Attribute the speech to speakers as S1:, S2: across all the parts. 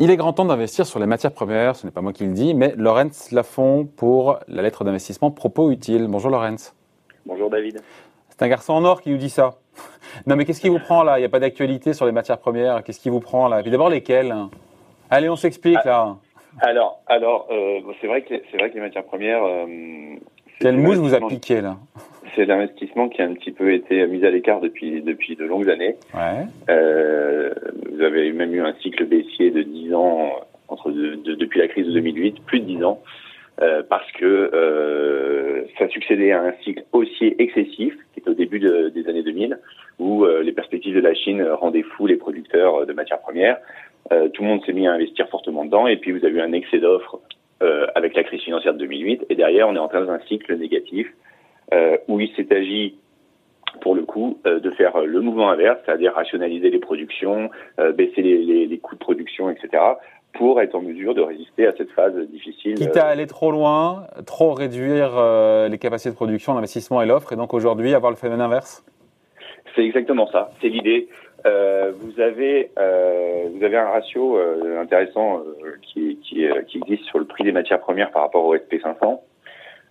S1: Il est grand temps d'investir sur les matières premières, ce n'est pas moi qui le dis, mais Lorenz Lafont pour la lettre d'investissement Propos Utile. Bonjour Lorenz.
S2: Bonjour David.
S1: C'est un garçon en or qui nous dit ça. Non mais qu'est-ce qui vous prend là? Il n'y a pas d'actualité sur les matières premières. Qu'est-ce qui vous prend là? Et puis d'abord lesquelles? Allez, on s'explique là.
S2: Alors, alors euh, c'est vrai que c'est vrai que les matières premières. Euh,
S1: Quelle mouche vous a piqué là?
S2: C'est l'investissement qui a un petit peu été mis à l'écart depuis depuis de longues années.
S1: Ouais.
S2: Euh, vous avez même eu un cycle baissier de 10 ans entre depuis la crise de 2008, plus de 10 ans, euh, parce que euh, ça succédait à un cycle haussier excessif qui était au début des années 2000, où euh, les perspectives de la Chine rendaient fous les producteurs de matières premières. Tout le monde s'est mis à investir fortement dedans, et puis vous avez eu un excès d'offres avec la crise financière de 2008, et derrière on est en train d'un cycle négatif où il s'est agi pour le coup, euh, de faire le mouvement inverse, c'est-à-dire rationaliser les productions, euh, baisser les, les, les, coûts de production, etc., pour être en mesure de résister à cette phase difficile.
S1: Quitte à aller trop loin, trop réduire les capacités de production, l'investissement et l'offre, et donc aujourd'hui avoir le phénomène inverse?
S2: C'est exactement ça, c'est l'idée. Euh, vous avez vous avez un ratio intéressant qui, qui, qui existe sur le prix des matières premières par rapport au SP 500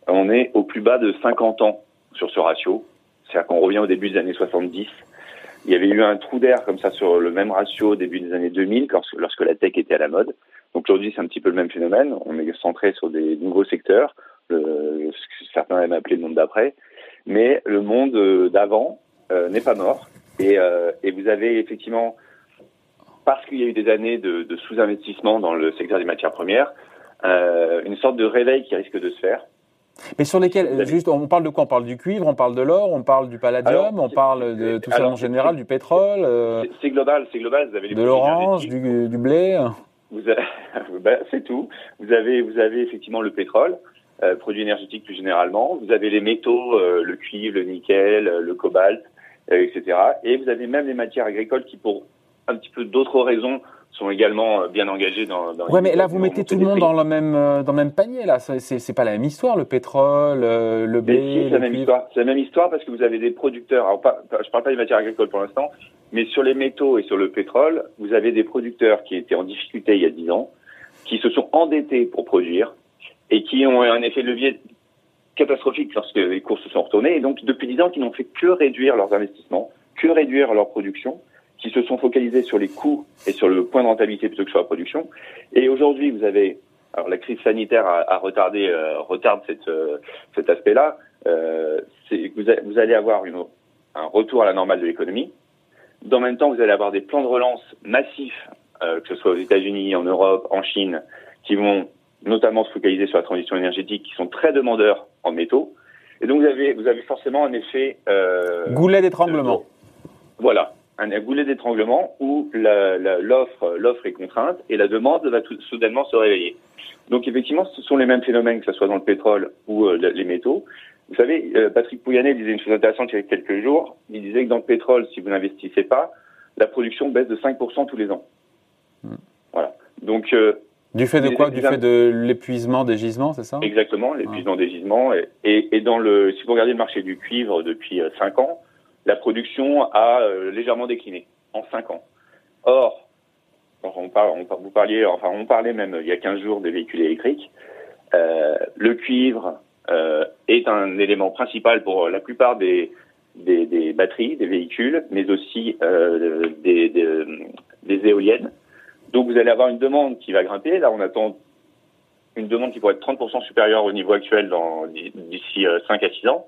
S2: on est au plus bas de 50 ans sur ce ratio. C'est-à-dire qu'on revient au début des années 70. Il y avait eu un trou d'air comme ça sur le même ratio au début des années 2000, lorsque la tech était à la mode. Donc aujourd'hui, c'est un petit peu le même phénomène. On est centré sur des nouveaux secteurs, le, ce que certains aiment appeler le monde d'après. Mais le monde euh, d'avant euh, n'est pas mort. Et, euh, et, vous avez effectivement, parce qu'il y a eu des années de, de sous-investissement dans le secteur des matières premières, euh, une sorte de réveil qui risque de se faire.
S1: Mais sur lesquels, juste, on parle de quoi? On parle du cuivre, on parle de l'or, on parle du palladium, on parle de tout ça en général, du pétrole.
S2: Euh, c'est global, c'est global. Vous avez les
S1: de l'orange, du, du, blé.
S2: ben, c'est tout. Vous avez, vous avez effectivement le pétrole, euh, produit énergétique plus généralement. Vous avez les métaux, euh, le cuivre, le nickel, le cobalt, euh, etc. Et vous avez même les matières agricoles qui, pour un petit peu d'autres raisons, sont également euh, bien engagés dans. dans
S1: ouais, mais là vous mettez tout le monde dans le même euh, dans le même panier là. C'est c'est pas la même histoire le pétrole, euh, le blé.
S2: C'est la même histoire. C'est la même histoire parce que vous avez des producteurs. Alors pas, je parle pas des matières agricoles pour l'instant, mais sur les métaux et sur le pétrole, vous avez des producteurs qui étaient en difficulté il y a 10 ans, qui se sont endettés pour produire et qui ont un effet de levier catastrophique lorsque les cours se sont retournés et donc depuis 10 ans qui n'ont fait que réduire leurs investissements, que réduire leur production qui se sont focalisés sur les coûts et sur le point de rentabilité plutôt que sur la production. Et aujourd'hui, vous avez, alors la crise sanitaire a, a retardé, euh, retarde cette, euh, cet aspect-là. Euh, vous, vous, allez avoir une, un retour à la normale de l'économie. Dans le même temps, vous allez avoir des plans de relance massifs, euh, que ce soit aux États-Unis, en Europe, en Chine, qui vont notamment se focaliser sur la transition énergétique, qui sont très demandeurs en métaux. Et donc vous avez, vous avez forcément un effet
S1: goulet d'étranglement.
S2: Voilà, un goulet d'étranglement où l'offre l'offre est contrainte et la demande va tout, soudainement se réveiller. Donc effectivement, ce sont les mêmes phénomènes que ce soit dans le pétrole ou euh, les métaux. Vous savez, euh, Patrick Pouyanné disait une chose intéressante il y a quelques jours. Il disait que dans le pétrole, si vous n'investissez pas, la production baisse de 5% tous les ans. Hmm. Voilà. Donc
S1: euh, du fait de quoi? Du fait de l'épuisement des gisements, c'est ça?
S2: Exactement, l'épuisement des gisements. Et, et, et, dans le, si vous regardez le marché du cuivre depuis 5 ans, la production a euh, légèrement décliné en 5 ans. Or, on on, vous enfin on parlait même il y a 15 jours des véhicules électriques, euh, le cuivre euh, est un élément principal pour la plupart des, batteries, des véhicules, mais aussi euh, des, des, des, éoliennes. Donc vous allez avoir une demande qui va grimper. Là, on attend une demande qui pourrait être 30% supérieure au niveau actuel d'ici 5 à 6 ans.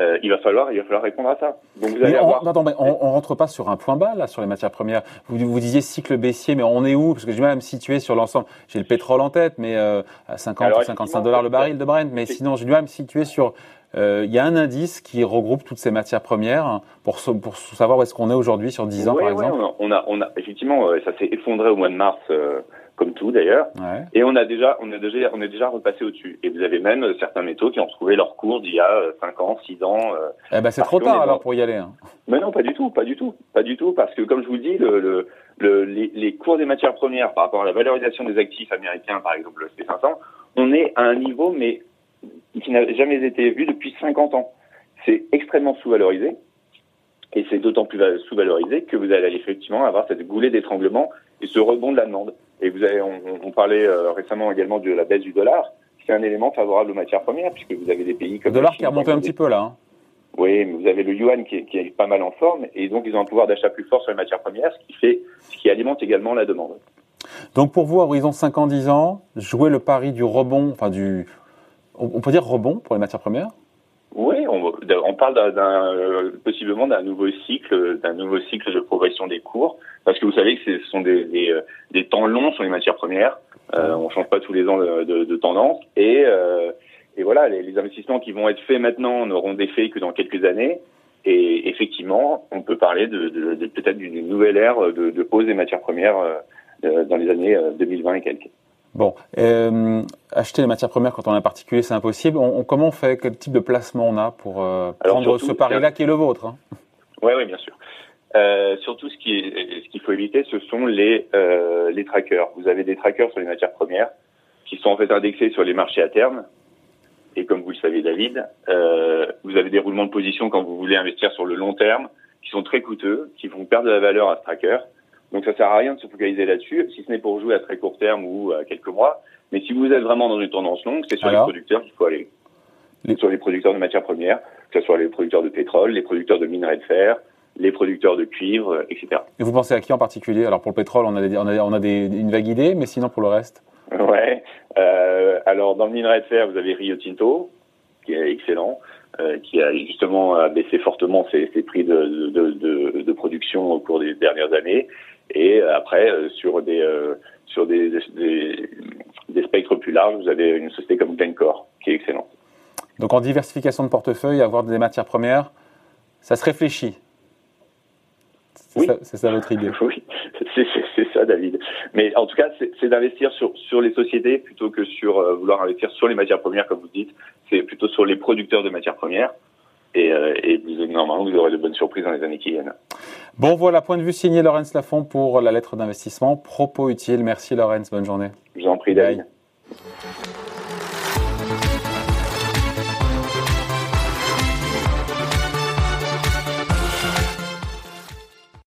S2: Euh, il va falloir, il va falloir répondre à ça.
S1: Donc vous allez on, avoir... non, on, on, rentre pas sur un point bas là sur les matières premières. Vous, vous disiez cycle baissier, mais on est où? Parce que j'ai mal à me situer sur l'ensemble. J'ai le pétrole en tête, mais euh, à 50 ou 55 dollars le baril de Brent. Mais sinon, j'ai du mal à me situer sur. Euh, il y a un indice qui regroupe toutes ces matières premières pour, pour savoir où est-ce qu'on est aujourd'hui sur 10 ans, par exemple.
S2: On a, on a, effectivement, ça s'est effondré au mois de mars comme tout d'ailleurs. Et on a déjà, on a déjà, on est déjà repassé au-dessus. Et vous avez même euh, certains métaux qui ont retrouvé leur cours d'il y a 5 euh, ans, 6 ans. Euh,
S1: eh ben c'est trop tard alors pour y aller. Hein.
S2: Mais non, pas du tout, pas du tout, pas du tout, parce que comme je vous dis, le, le, les, les, cours des matières premières par rapport à la valorisation des actifs américains, par exemple le SP500, on est à un niveau mais qui n'a jamais été vu depuis 50 ans. C'est extrêmement sous-valorisé. Et c'est d'autant plus sous-valorisé que vous allez effectivement avoir cette goulée d'étranglement et ce rebond de la demande. Et vous avez, on, parlait récemment également de la baisse du dollar. C'est un élément favorable aux matières premières puisque vous avez des pays comme
S1: le dollar qui a remonté un petit peu là. Hein.
S2: Oui, mais vous avez le yuan qui est, qui est, pas mal en forme et donc ils ont un pouvoir d'achat plus fort sur les matières premières, ce qui fait, ce qui alimente également la demande.
S1: Donc pour vous, à horizon 5 ans, 10 ans, jouer le pari du rebond, enfin du, on peut dire rebond pour les matières premières?
S2: Oui, on, on parle d'un, possiblement d'un nouveau cycle, d'un nouveau cycle de progression des cours, parce que vous savez que ce sont des, des, des temps longs sur les matières premières. Euh, on change pas tous les ans de, de, de tendance et, euh, et voilà, les, les, investissements qui vont être faits maintenant n'auront d'effet que dans quelques années. Et effectivement, on peut parler de, de peut-être d'une nouvelle ère de, pause des matières premières euh, dans les années 2020 et quelques.
S1: Bon, euh, acheter les matières premières quand on est un particulier, c'est impossible. On, comment on fait? Quel type de placement on a pour euh, prendre ce pari-là qui est le vôtre hein?
S2: Oui, bien sûr. Euh, surtout, ce qui est, ce qu'il faut éviter, ce sont les les trackers. Vous avez des trackers sur les matières premières qui sont en fait indexés sur les marchés à terme. Et comme vous le savez, David, vous avez des roulements de position quand vous voulez investir sur le long terme, qui sont très coûteux, qui vont perdre de la valeur à ce tracker. Donc ça sert à rien de se focaliser là-dessus, si ce n'est pour jouer à très court terme ou à quelques mois. Mais si vous êtes vraiment dans une tendance longue, c'est sur les producteurs qu'il faut aller. Sur les producteurs de matières premières, que ce soit les producteurs de pétrole, les producteurs de minerais de fer, les producteurs de cuivre, etc.
S1: Et vous pensez à qui en particulier? Alors pour le pétrole, on a, des, on a, on a des, une vague idée, mais sinon pour le reste?
S2: Ouais. Euh, alors dans le minerai de fer, vous avez Rio Tinto, qui est excellent. Euh, qui a justement baissé fortement ses, ses prix de, de, de, de, production au cours des dernières années. Et après, euh, sur des euh, sur des, des, des, spectres plus larges, vous avez une société comme Glencore qui est excellente.
S1: Donc en diversification de portefeuille, avoir des matières premières, ça se réfléchit. C'est
S2: oui.
S1: ça, ça, votre idée.
S2: Oui, c'est ça, David. Mais en tout cas, c'est d'investir sur, sur les sociétés plutôt que sur euh, vouloir investir sur les matières premières, comme vous dites. C'est plutôt sur les producteurs de matières premières. Et, euh, et normalement, vous aurez de bonnes surprises dans les années qui viennent.
S1: Bon, voilà, point de vue signé Laurence Lafont pour la lettre d'investissement. Propos utile. Merci, Laurence. Bonne journée.
S2: Je vous en prie, David.